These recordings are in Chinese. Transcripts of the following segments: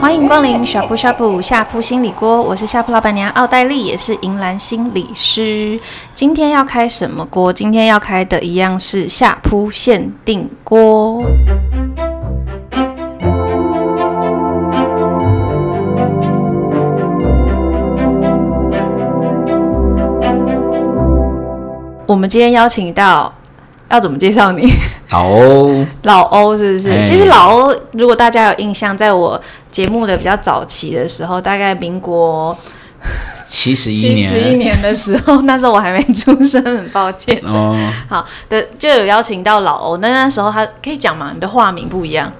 欢迎光临 Shop Shop 下铺心理锅，我是下铺老板娘奥黛丽，也是银兰心理师。今天要开什么锅？今天要开的一样是下铺限定锅。我们今天邀请到，要怎么介绍你？老欧，老欧是不是？欸、其实老欧，如果大家有印象，在我节目的比较早期的时候，大概民国七十一年，七十一年的时候，那时候我还没出生，很抱歉。哦，好的，就有邀请到老欧，那那时候他可以讲吗？你的化名不一样。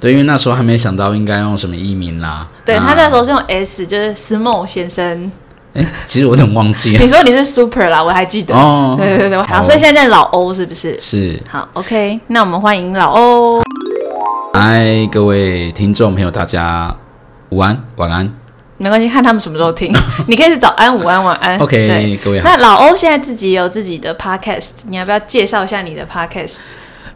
对，因为那时候还没想到应该用什么艺名啦。对，他那时候是用 S，就是 Small 先生。哎，其实我有点忘记了。你说你是 Super 啦，我还记得。哦，对对对，好，所以现在叫老欧是不是？是。好，OK，那我们欢迎老欧。嗨，各位听众朋友，大家午安、晚安。没关系，看他们什么时候听。你可以是早安、午安、晚安。OK，各位好。那老欧现在自己有自己的 Podcast，你要不要介绍一下你的 Podcast？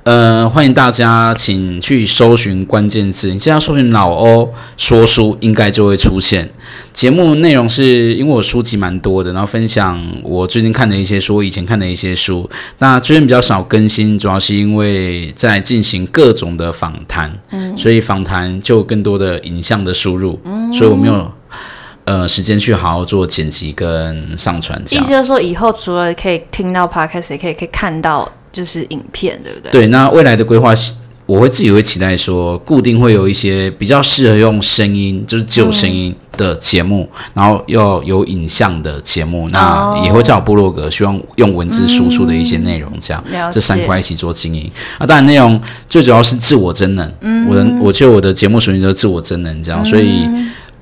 呃，欢迎大家，请去搜寻关键字。你现在搜寻老欧说书，应该就会出现。节目内容是因为我书籍蛮多的，然后分享我最近看的一些书，我以前看的一些书。那最近比较少更新，主要是因为在进行各种的访谈，嗯，所以访谈就有更多的影像的输入，嗯，所以我没有呃时间去好好做剪辑跟上传。意思就是说，以后除了可以听到 podcast，也可以可以看到。就是影片，对不对？对，那未来的规划，我会自己会期待说，固定会有一些比较适合用声音，就是只有声音的节目，嗯、然后要有影像的节目，那也会在我部落格，希望用文字输出的一些内容，这样，嗯、这三块一起做经营。啊，当然内容最主要是自我真能，嗯，我的，我觉得我的节目属于就是自我真能这样，所以，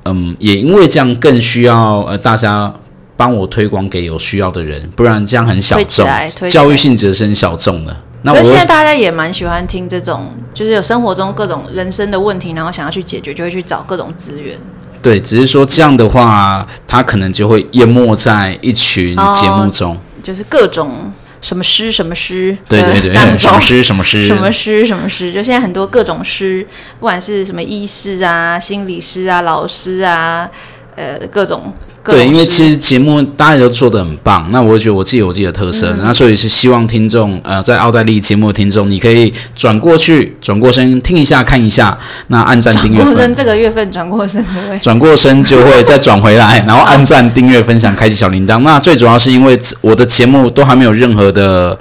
嗯，也因为这样更需要呃大家。帮我推广给有需要的人，不然这样很小众，教育性质是很小众的。那我现在大家也蛮喜欢听这种，就是有生活中各种人生的问题，然后想要去解决，就会去找各种资源。对，只是说这样的话，他可能就会淹没在一群节目中，哦、就是各种什么诗什么诗，对对对，什么诗什么诗，什么诗 什么诗，就现在很多各种诗，不管是什么医师啊、心理师啊、老师啊，呃，各种。对，因为其实节目大家都做的很棒，那我觉得我自己有自己的特色，嗯、那所以是希望听众呃，在奥黛丽节目的听众，你可以转过去，转过身听一下看一下，那按赞订阅。转过身这个月份转过身对，转过身就会再转回来，然后按赞订阅分享，开启小铃铛。那最主要是因为我的节目都还没有任何的。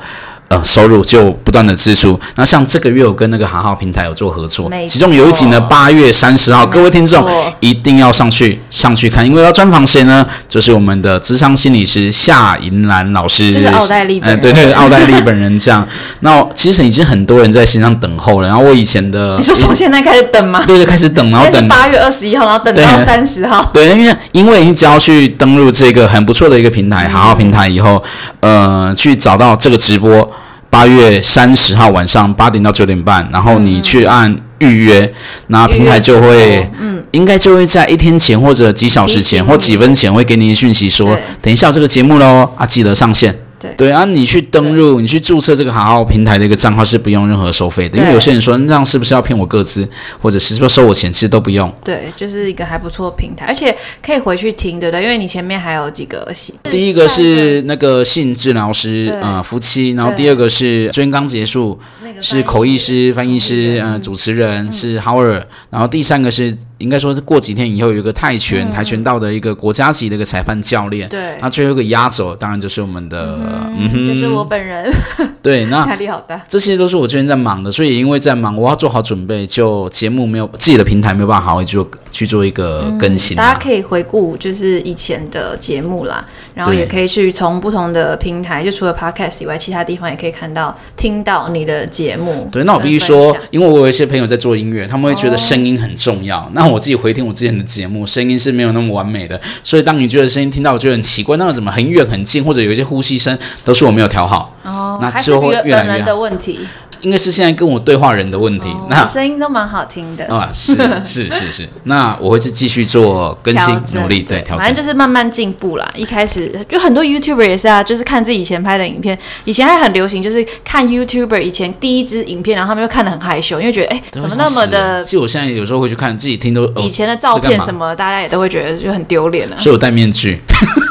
呃，收入就不断的支出。那像这个月我跟那个好好平台有做合作，其中有一集呢，八月三十号，各位听众一定要上去上去看，因为要专访谁呢？就是我们的智商心理师夏银兰老师，就是奥黛丽对对，奥黛丽本人这样。那其实已经很多人在线上等候了。然后我以前的，你说从现在开始等吗？对对，开始等，然后等八月二十一号，然后等到三十号。对，因为因为你只要去登录这个很不错的一个平台，好好平台以后，呃，去找到这个直播。八月三十号晚上八点到九点半，然后你去按预约，那、嗯、平台就会，嗯，应该就会在一天前或者几小时前或几分前会给你讯息说，等一下这个节目喽，啊，记得上线。对对啊，你去登录，你去注册这个好好平台的一个账号是不用任何收费的，因为有些人说那样是不是要骗我个资，或者是不是收我钱，其实都不用。对，就是一个还不错的平台，而且可以回去听，对不对？因为你前面还有几个戏，第一个是那个性治疗师，呃，夫妻，然后第二个是昨天刚结束，是口译师、翻译师，呃，主持人、嗯、是 Howard，然后第三个是。应该说是过几天以后有一个泰拳、嗯、跆拳道的一个国家级的一个裁判教练，对，那最后一个压轴当然就是我们的，嗯，就是我本人，对，那压力好大，这些都是我最近在忙的，所以因为在忙，我要做好准备，就节目没有自己的平台没有办法好好做去做一个更新、大家可以回顾就是以前的节目啦，然后也可以去从不同的平台，就除了 Podcast 以外，其他地方也可以看到听到你的节目。对，那我必须说，因为我有一些朋友在做音乐，他们会觉得声音很重要，哦、那。我自己回听我之前的节目，声音是没有那么完美的，所以当你觉得声音听到我觉得很奇怪，那个怎么很远很近，或者有一些呼吸声，都是我没有调好。哦，那之后会越来越的问题。应该是现在跟我对话人的问题，哦、那声音都蛮好听的 啊，是是是是，那我会是继续做更新努力，对，调整，反正就是慢慢进步啦。一开始就很多 YouTuber 也是啊，就是看自己以前拍的影片，以前还很流行，就是看 YouTuber 以前第一支影片，然后他们就看得很害羞，因为觉得哎、欸，怎么那么的？其实我现在有时候会去看自己听都以前的照片什么，大家也都会觉得就很丢脸啊。所以我戴面具，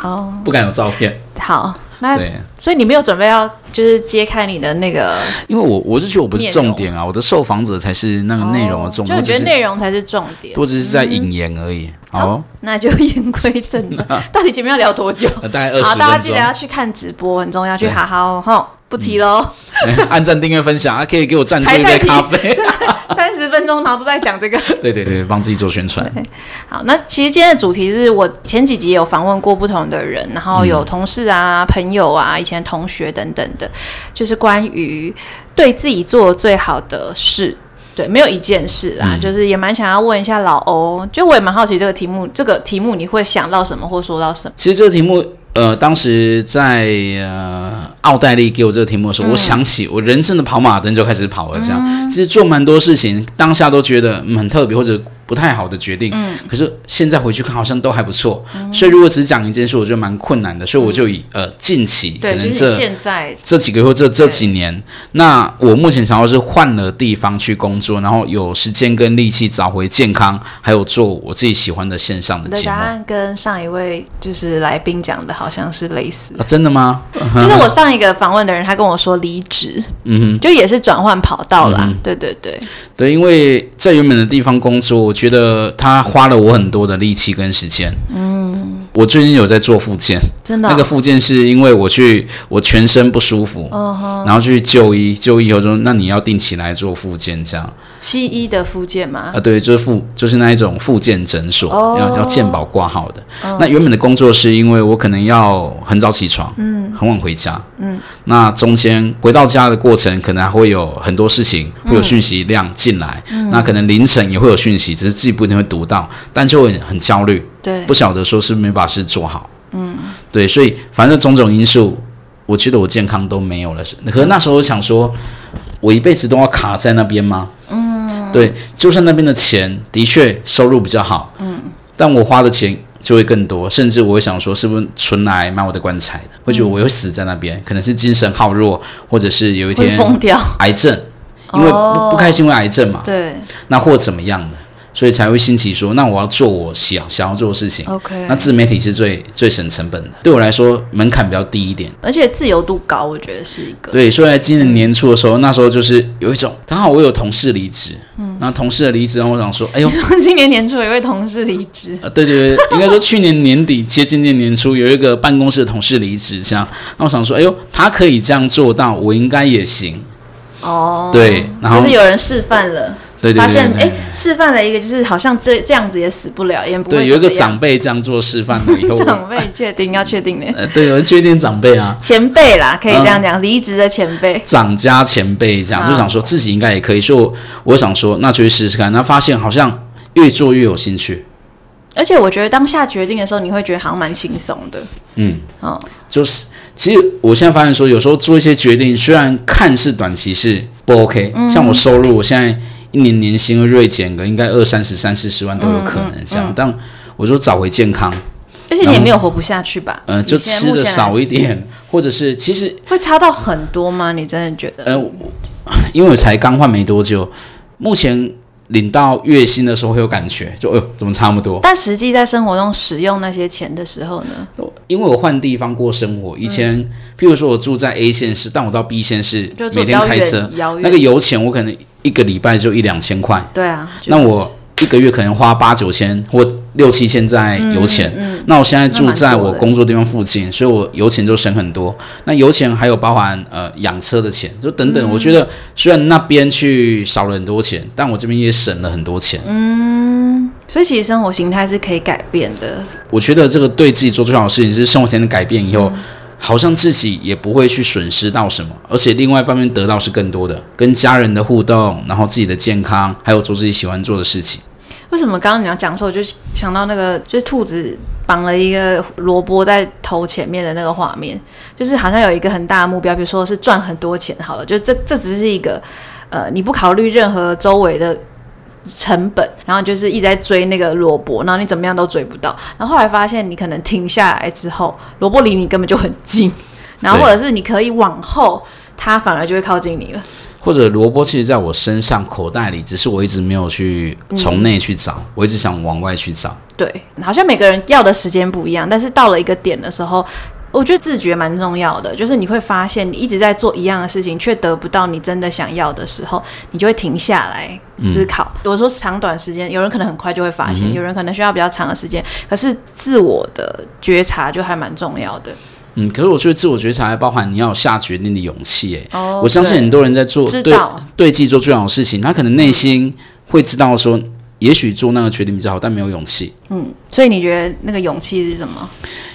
哦，不敢有照片。好。那对，所以你没有准备要就是揭开你的那个，因为我我是觉得我不是重点啊，我的受访者才是那个内容的重点，哦、就觉得内容才是重点，我只是在引言而已。嗯、好，那就言归正传，到底前面要聊多久？大概二十分钟。好，大家记得要去看直播，很重要，去好好哈，不提喽。嗯、按赞、订阅、分享，啊，可以给我赞助一杯咖啡。三十分钟，然后都在讲这个。对对对，帮自己做宣传。好，那其实今天的主题是我前几集有访问过不同的人，然后有同事啊、嗯、朋友啊、以前同学等等的，就是关于对自己做最好的事。对，没有一件事啊，嗯、就是也蛮想要问一下老欧，就我也蛮好奇这个题目，这个题目你会想到什么，或说到什么？其实这个题目。呃，当时在呃奥黛丽给我这个题目的时候，嗯、我想起我人生的跑马灯就开始跑了。这样，嗯、其实做蛮多事情，当下都觉得嗯很特别或者不太好的决定。嗯，可是现在回去看，好像都还不错。嗯、所以如果只讲一件事，我觉得蛮困难的。所以我就以呃近期可能这、就是、现在这几个月或这这几年，那我目前想要是换了地方去工作，然后有时间跟力气找回健康，还有做我自己喜欢的线上的节目。答案跟上一位就是来宾讲的好。像是类似、啊，真的吗？就是我 上一个访问的人，他跟我说离职，嗯哼，就也是转换跑道啦。嗯、对对对，对，因为在原本的地方工作，我觉得他花了我很多的力气跟时间。我最近有在做复健，真的、哦，那个复健是因为我去我全身不舒服，然后去就医，就医以后说，那你要定期来做复健，这样。西医的复健吗？啊，对，就是复，就是那一种复健诊所，哦、要要健保挂号的。哦、那原本的工作是因为我可能要很早起床，嗯，很晚回家，嗯，那中间回到家的过程，可能还会有很多事情，会有讯息量进来，嗯、那可能凌晨也会有讯息，只是自己不一定会读到，但就会很焦虑，对，不晓得说是没把事做好，嗯，对，所以反正种种因素，我觉得我健康都没有了，是，可是那时候我想说，我一辈子都要卡在那边吗？嗯。对，就算那边的钱的确收入比较好，嗯，但我花的钱就会更多，甚至我会想说，是不是存来买我的棺材的？会觉得我会死在那边，可能是精神耗弱，或者是有一天疯掉，癌症，因为不不开心会癌症嘛，对，那或怎么样的。所以才会兴起说，那我要做我想想要做的事情。OK，那自媒体是最最省成本的，对我来说门槛比较低一点，而且自由度高，我觉得是一个。对，所以在今年年初的时候，那时候就是有一种刚好我有同事离职，嗯，然后同事的离职，然后我想说，哎呦，今年年初有一位同事离职，呃，对对对，应该说去年年底接近今年年初有一个办公室的同事离职，这样，那我想说，哎呦，他可以这样做到，我应该也行。哦，对，然后就是有人示范了。对对发现哎，示范了一个，就是好像这这样子也死不了，也不会。对，有一个长辈这样做示范了以后，长辈确定要确定的。呃，对，我确定长辈啊，前辈啦，可以这样讲，离职的前辈，长家前辈这样，就想说自己应该也可以，所以我我想说，那就去试试看。那发现好像越做越有兴趣，而且我觉得当下决定的时候，你会觉得好像蛮轻松的。嗯，哦，就是其实我现在发现说，有时候做一些决定，虽然看似短期是不 OK，像我收入，我现在。一年年薪锐减个应该二三十、三四十万都有可能这样，嗯嗯、但我说找回健康，而且你也没有活不下去吧？呃，就吃的少一点，或者是其实会差到很多吗？你真的觉得？呃，因为我才刚换没多久，目前领到月薪的时候会有感觉，就哎呦，怎么差那么多？但实际在生活中使用那些钱的时候呢？因为我换地方过生活，以前、嗯、譬如说我住在 A 县市，但我到 B 县市每天开车，那个油钱我可能。一个礼拜就一两千块，对啊，那我一个月可能花八九千或六七千在油钱。嗯嗯、那我现在住在我工作地方附近，所以我油钱就省很多。那油钱还有包含呃养车的钱，就等等。嗯、我觉得虽然那边去少了很多钱，但我这边也省了很多钱。嗯，所以其实生活形态是可以改变的。我觉得这个对自己做最好的事情是生活形态改变以后。好像自己也不会去损失到什么，而且另外一方面得到是更多的，跟家人的互动，然后自己的健康，还有做自己喜欢做的事情。为什么刚刚你要讲的时候，我就想到那个就是兔子绑了一个萝卜在头前面的那个画面，就是好像有一个很大的目标，比如说是赚很多钱好了，就这这只是一个呃，你不考虑任何周围的成本，然后就是一直在追那个萝卜，然后你怎么样都追不到，然后后来发现你可能停下来之后，萝卜离你根本就很近，然后或者是你可以往后，它反而就会靠近你了。或者萝卜其实在我身上口袋里，只是我一直没有去从内去找，嗯，我一直想往外去找。对，好像每个人要的时间不一样，但是到了一个点的时候，我觉得自觉蛮重要的。就是你会发现，你一直在做一样的事情，却得不到你真的想要的时候，你就会停下来思考。我、嗯、说长短时间，有人可能很快就会发现，嗯、有人可能需要比较长的时间。可是自我的觉察就还蛮重要的。嗯，可是我觉得自我觉察还包含你要有下决定的勇气。哎、哦，我相信很多人在做对对自己做最好的事情，他可能内心会知道说，也许做那个决定比较好，但没有勇气。嗯，所以你觉得那个勇气是什么？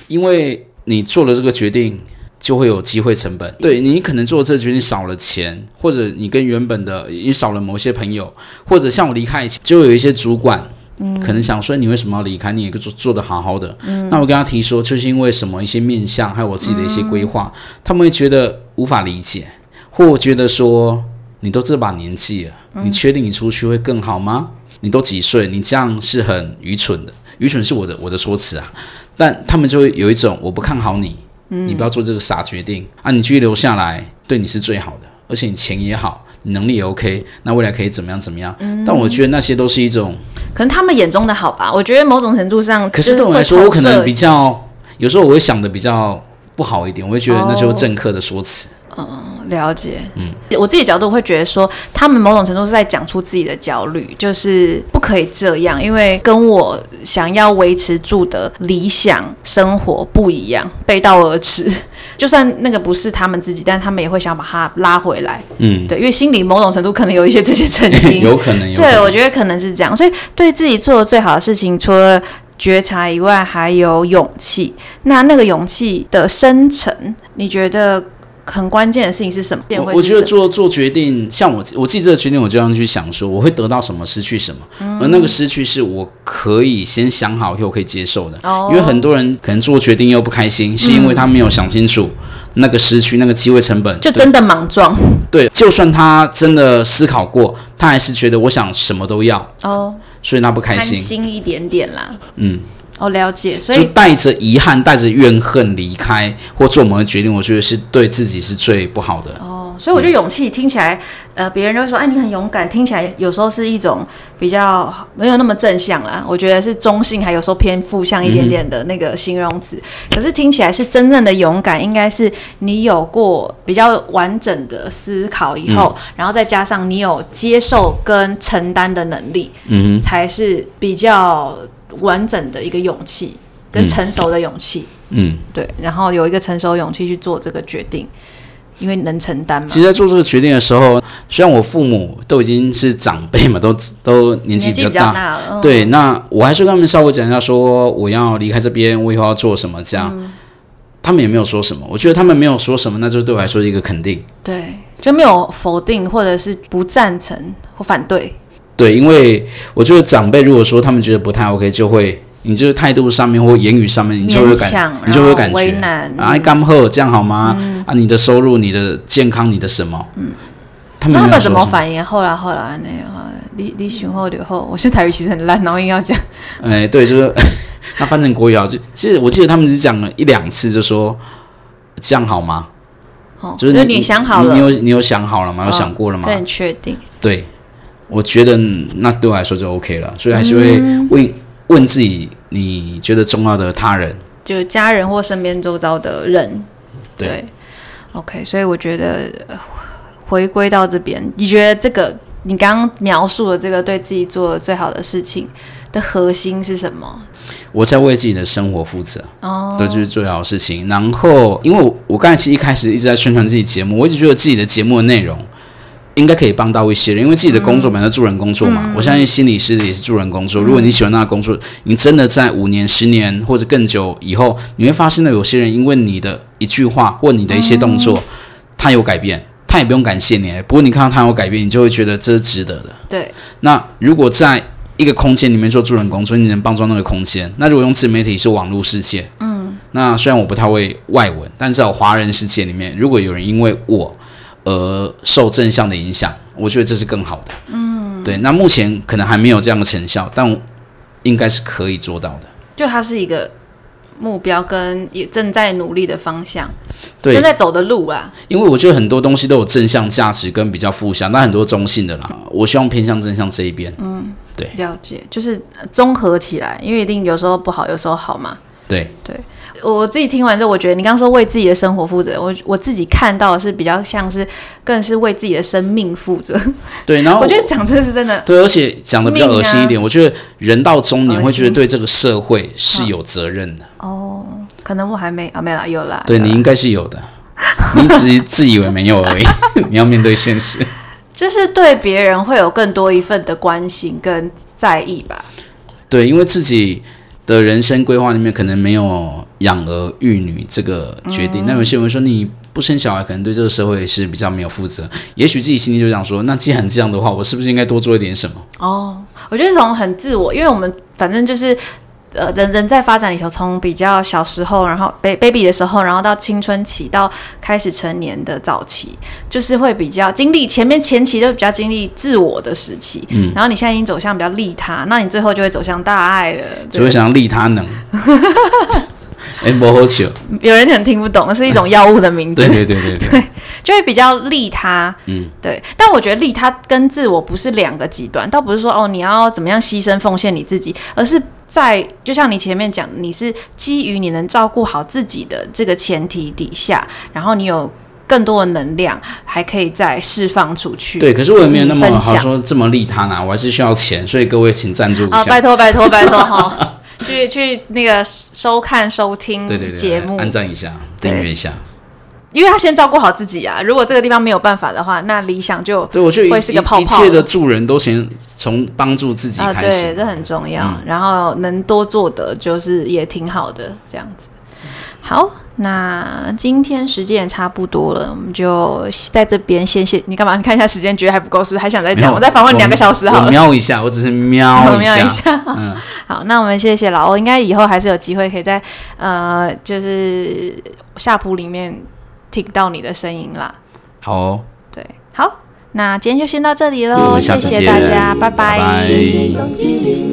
因为你做了这个决定，就会有机会成本。对，你可能做这个决定少了钱，或者你跟原本的你少了某些朋友，或者像我离开以前就有一些主管。嗯，可能想说你为什么要离开？你也做做的好好的。嗯，那我跟他提说，就是因为什么一些面向，还有我自己的一些规划，嗯，他们会觉得无法理解，或觉得说你都这把年纪了，嗯，你确定你出去会更好吗？你都几岁？你这样是很愚蠢的。愚蠢是我的我的说辞啊，但他们就会有一种我不看好你，嗯，你不要做这个傻决定啊，你继续留下来对你是最好的，而且你钱也好。你能力也 OK，那未来可以怎么样怎么样？嗯，但我觉得那些都是一种，可能他们眼中的好吧。我觉得某种程度上，可是对我来说，我可能比较有时候我会想的比较不好一点，我会觉得那就是政客的说辞。嗯、哦，了解。嗯，我自己角度会觉得说，他们某种程度是在讲出自己的焦虑，就是不可以这样，因为跟我想要维持住的理想生活不一样，背道而驰。就算那个不是他们自己，但他们也会想把它拉回来。嗯，对，因为心里某种程度可能有一些这些成因，有可能。有可能。对，我觉得可能是这样。所以对自己做的最好的事情，除了觉察以外，还有勇气。那那个勇气的生成，你觉得？很关键的事情是什么？我我觉得做做决定，像我我自己这个决定，我就这样去想说，我会得到什么，失去什么。嗯、而那个失去是我可以先想好又可以接受的。哦。因为很多人可能做决定又不开心，是因为他没有想清楚那个失去那个机会成本，就真的莽撞。对，就算他真的思考过，他还是觉得我想什么都要。哦。所以他不开心。开心一点点啦。嗯。我、哦、了解，所以就带着遗憾、带着怨恨离开或做某个决定，我觉得是对自己是最不好的。哦，所以我觉得勇气听起来，嗯、呃，别人就会说，哎，你很勇敢，听起来有时候是一种比较没有那么正向啦。我觉得是中性，还有时候偏负向一点点的那个形容词、嗯。可是听起来是真正的勇敢，应该是你有过比较完整的思考以后，嗯、然后再加上你有接受跟承担的能力，嗯，才是比较。完整的一个勇气跟成熟的勇气，嗯，对，然后有一个成熟勇气去做这个决定，因为能承担嘛。其实，在做这个决定的时候，虽然我父母都已经是长辈嘛，都都年纪比较大，了，嗯，对，那我还是跟他们稍微讲一下，说我要离开这边，我以后要做什么，这样，嗯，他们也没有说什么。我觉得他们没有说什么，那就对我来说是一个肯定，对，就没有否定或者是不赞成或反对。对，因为我觉得长辈如果说他们觉得不太 OK，就会你就是态度上面或言语上面，你就会感，你就会感觉啊，刚好这样好吗？嗯、啊，你的收入、你的健康、你的什么？嗯，他们，他们怎么反应？后来后来那你你选后留后，我现在台语其实很烂，然后硬要讲。哎，对，就是那翻成国语啊，就其实我记得他们只讲了一两次，就说这样好吗？哦，就是你，你想好了，你有你有想好了吗？哦、有想过了吗？对，确定。对。我觉得那对我来说就 OK 了，所以还是会问、嗯、问自己，你觉得重要的他人，就家人或身边周遭的人，对，对，OK。所以我觉得回归到这边，你觉得这个你刚刚描述的这个对自己做的最好的事情的核心是什么？我在为自己的生活负责，哦，对，就是最好的事情。然后，因为我我刚才其实一开始一直在宣传自己节目，我一直觉得自己的节目的内容。应该可以帮到一些人，因为自己的工作本来是助人工作嘛。嗯、我相信心理师也是助人工作。嗯、如果你喜欢那个工作，你真的在五年、十年或者更久以后，你会发现呢，有些人因为你的一句话或你的一些动作，嗯、他有改变，他也不用感谢你。不过你看到他有改变，你就会觉得这是值得的。对。那如果在一一个空间里面做助人工作，你能帮助那个空间。那如果用自媒体是网络世界，嗯，那虽然我不太会外文，但至少华人世界里面，如果有人因为我而受正向的影响，我觉得这是更好的。嗯，对。那目前可能还没有这样的成效，但应该是可以做到的。就它是一个。目标跟也正在努力的方向，对，正在走的路啊。因为我觉得很多东西都有正向价值跟比较负向，那很多中性的啦。我希望偏向正向这一边。嗯，对，了解，就是综合起来，因为一定有时候不好，有时候好嘛。对对。我自己听完之后，我觉得你刚刚说为自己的生活负责，我我自己看到的是比较像是，更是为自己的生命负责。对，然后我觉得讲这个是真的。对，而且讲的比较恶心一点，啊、我觉得人到中年会觉得对这个社会是有责任的。哦，可能我还没啊，没啦，有啦。对，你应该是有的，你只自以为没有而已。你要面对现实，就是对别人会有更多一份的关心跟在意吧。对，因为自己。的人生规划里面可能没有养儿育女这个决定，嗯、那有些人说你不生小孩，可能对这个社会是比较没有负责。也许自己心里就想说，那既然这样的话，我是不是应该多做一点什么？哦，我觉得从很自我，因为我们反正就是。呃，人人在发展里头，从比较小时候，然后 baby 的时候，然后到青春期，到开始成年的早期，就是会比较经历前面前期都比较经历自我的时期，嗯，然后你现在已经走向比较利他，那你最后就会走向大爱了，就会想要利他能。哎，不好笑，有人可能听不懂，是一种药物的名字。对对对对对，对，就会比较利他，嗯，对。但我觉得利他跟自我不是两个极端，倒不是说哦你要怎么样牺牲奉献你自己，而是。在就像你前面讲，你是基于你能照顾好自己的这个前提底下，然后你有更多的能量，还可以再释放出去。对，可是我也没有那么好说这么利他呢，我还是需要钱，所以各位请赞助一下。啊，拜托拜托拜托哈，去去那个收看收听对对对节目，按赞一下，订阅一下。因为他先照顾好自己啊，如果这个地方没有办法的话，那理想就对我觉得会是个泡泡。一切的助人都先从帮助自己开始，啊、对，这很重要。嗯、然后能多做的就是也挺好的，这样子。好，那今天时间也差不多了，我们就在这边先谢你干嘛？你看一下时间，觉得还不够，是不是还想再讲？我再访问两个小时好了。瞄一下，我只是瞄一下。瞄一下。嗯，好，那我们谢谢老欧，应该以后还是有机会可以在呃，就是下铺里面。听到你的声音啦，好哦，对，好，那今天就先到这里喽，谢谢大家，拜拜。拜拜。